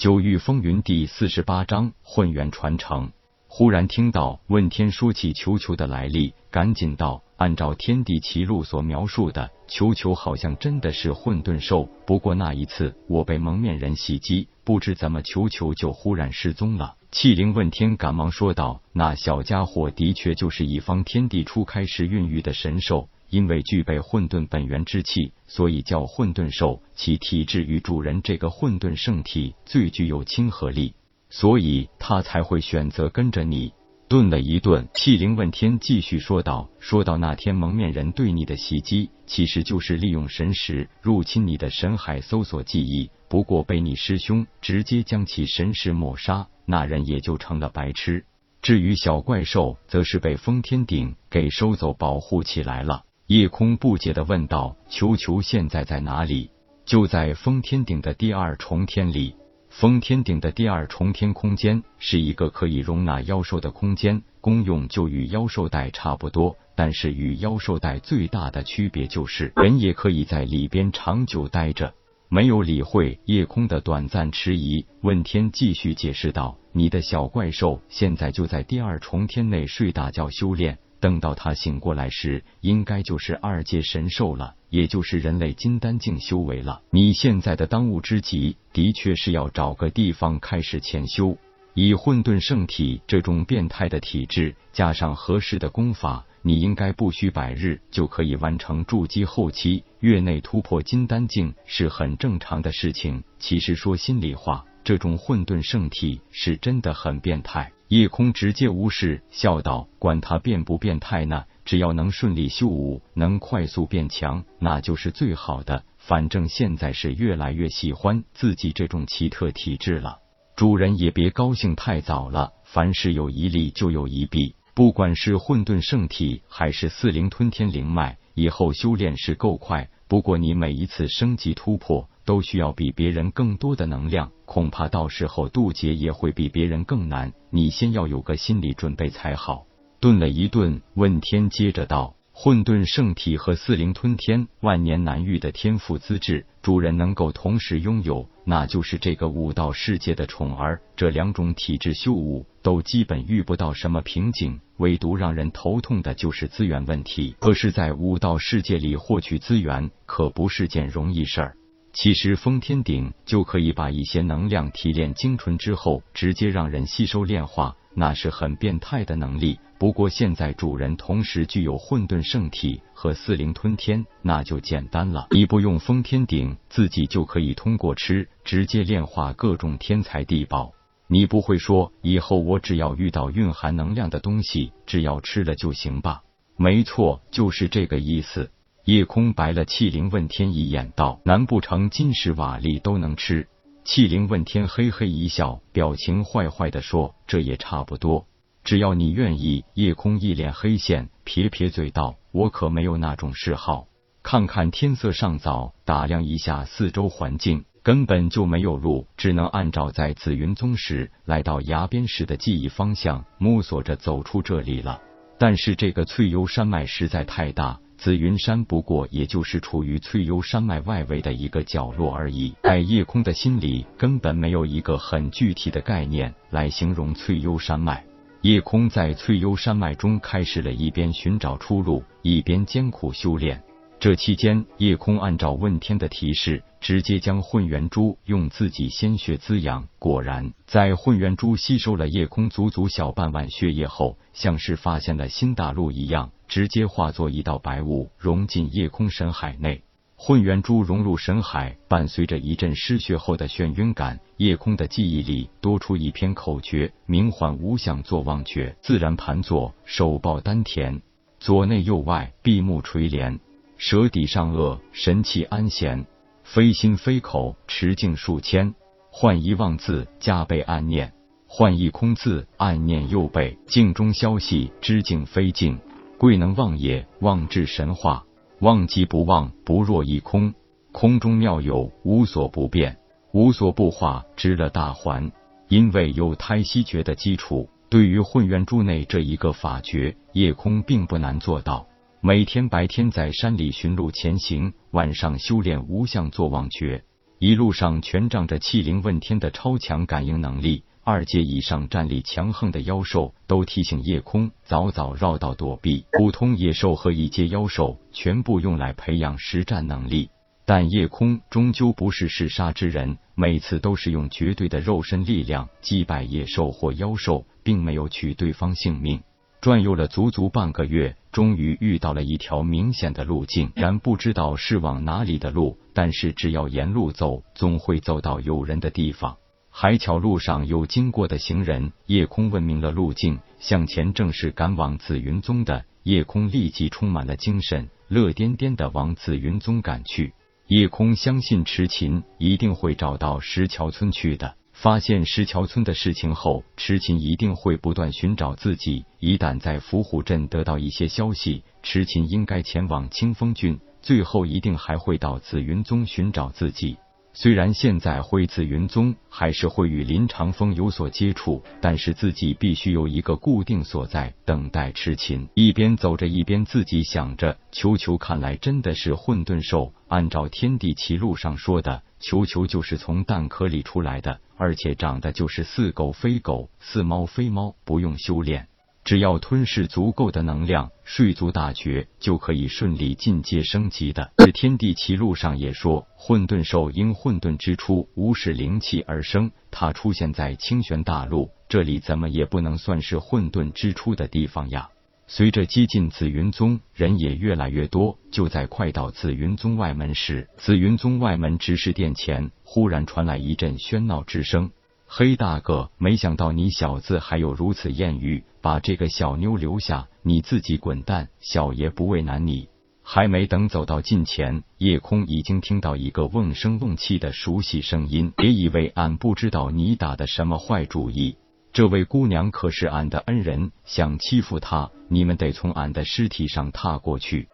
九域风云第四十八章混元传承。忽然听到问天说起球球的来历，赶紧道：按照天地奇录所描述的，球球好像真的是混沌兽。不过那一次我被蒙面人袭击，不知怎么球球就忽然失踪了。气灵问天赶忙说道：那小家伙的确就是一方天地初开时孕育的神兽。因为具备混沌本源之气，所以叫混沌兽。其体质与主人这个混沌圣体最具有亲和力，所以他才会选择跟着你。顿了一顿，气灵问天继续说道：“说到那天蒙面人对你的袭击，其实就是利用神识入侵你的神海，搜索记忆。不过被你师兄直接将其神识抹杀，那人也就成了白痴。至于小怪兽，则是被封天鼎给收走，保护起来了。”夜空不解的问道：“球球现在在哪里？”就在封天顶的第二重天里。封天顶的第二重天空间是一个可以容纳妖兽的空间，功用就与妖兽带差不多。但是与妖兽带最大的区别就是，人也可以在里边长久待着。没有理会夜空的短暂迟疑，问天继续解释道：“你的小怪兽现在就在第二重天内睡大觉修炼。”等到他醒过来时，应该就是二阶神兽了，也就是人类金丹境修为了。你现在的当务之急，的确是要找个地方开始潜修。以混沌圣体这种变态的体质，加上合适的功法，你应该不需百日就可以完成筑基后期。月内突破金丹境是很正常的事情。其实说心里话，这种混沌圣体是真的很变态。夜空直接无视，笑道：“管他变不变态呢，只要能顺利修武，能快速变强，那就是最好的。反正现在是越来越喜欢自己这种奇特体质了。主人也别高兴太早了，凡事有一利就有一弊。不管是混沌圣体，还是四灵吞天灵脉，以后修炼是够快。不过你每一次升级突破。”都需要比别人更多的能量，恐怕到时候渡劫也会比别人更难。你先要有个心理准备才好。顿了一顿，问天接着道：“混沌圣体和四灵吞天，万年难遇的天赋资质，主人能够同时拥有，那就是这个武道世界的宠儿。这两种体质修武，都基本遇不到什么瓶颈，唯独让人头痛的就是资源问题。可是，在武道世界里获取资源，可不是件容易事儿。”其实封天顶就可以把一些能量提炼精纯之后，直接让人吸收炼化，那是很变态的能力。不过现在主人同时具有混沌圣体和四灵吞天，那就简单了。你不用封天顶，自己就可以通过吃直接炼化各种天才地宝。你不会说以后我只要遇到蕴含能量的东西，只要吃了就行吧？没错，就是这个意思。夜空白了气灵问天一眼，道：“难不成金石瓦砾都能吃？”气灵问天嘿嘿一笑，表情坏坏的说：“这也差不多，只要你愿意。”夜空一脸黑线，撇撇嘴道：“我可没有那种嗜好。看看天色尚早，打量一下四周环境，根本就没有路，只能按照在紫云宗时来到崖边时的记忆方向，摸索着走出这里了。但是这个翠幽山脉实在太大。”紫云山不过也就是处于翠幽山脉外围的一个角落而已，在夜空的心里根本没有一个很具体的概念来形容翠幽山脉。夜空在翠幽山脉中开始了一边寻找出路，一边艰苦修炼。这期间，夜空按照问天的提示，直接将混元珠用自己鲜血滋养。果然，在混元珠吸收了夜空足足小半碗血液后，像是发现了新大陆一样，直接化作一道白雾，融进夜空神海内。混元珠融入神海，伴随着一阵失血后的眩晕感，夜空的记忆里多出一篇口诀：名唤无相坐忘诀。自然盘坐，手抱丹田，左内右外闭目垂帘。舌底上颚，神气安闲，非心非口，持境数千。换一妄字，加倍暗念；换一空字，暗念右背。镜中消息，知境非境，贵能忘也。忘至神化，忘即不忘，不若一空。空中妙有，无所不变，无所不化，知了大环。因为有胎息诀的基础，对于混元珠内这一个法诀，夜空并不难做到。每天白天在山里寻路前行，晚上修炼无相坐忘诀。一路上全仗着气灵问天的超强感应能力，二阶以上战力强横的妖兽都提醒夜空早早绕道躲避。普通野兽和一阶妖兽全部用来培养实战能力，但夜空终究不是嗜杀之人，每次都是用绝对的肉身力量击败野兽或妖兽，并没有取对方性命。转悠了足足半个月，终于遇到了一条明显的路径。然不知道是往哪里的路，但是只要沿路走，总会走到有人的地方。还巧路上有经过的行人，夜空问明了路径，向前正是赶往紫云宗的。夜空立即充满了精神，乐颠颠的往紫云宗赶去。夜空相信池琴一定会找到石桥村去的。发现石桥村的事情后，痴琴一定会不断寻找自己。一旦在伏虎镇得到一些消息，痴琴应该前往清风郡，最后一定还会到紫云宗寻找自己。虽然现在回紫云宗还是会与林长风有所接触，但是自己必须有一个固定所在等待痴琴。一边走着，一边自己想着：球球看来真的是混沌兽。按照天地奇录上说的。球球就是从蛋壳里出来的，而且长得就是似狗非狗，似猫非猫，不用修炼，只要吞噬足够的能量，睡足大觉，就可以顺利进阶升级的。这天地奇录上也说，混沌兽因混沌之初无视灵气而生，它出现在清玄大陆，这里怎么也不能算是混沌之初的地方呀。随着接近紫云宗，人也越来越多。就在快到紫云宗外门时，紫云宗外门执事殿前忽然传来一阵喧闹之声。黑大哥，没想到你小子还有如此艳遇，把这个小妞留下，你自己滚蛋，小爷不为难你。还没等走到近前，夜空已经听到一个瓮声瓮气的熟悉声音，别以为俺不知道你打的什么坏主意。这位姑娘可是俺的恩人，想欺负她，你们得从俺的尸体上踏过去。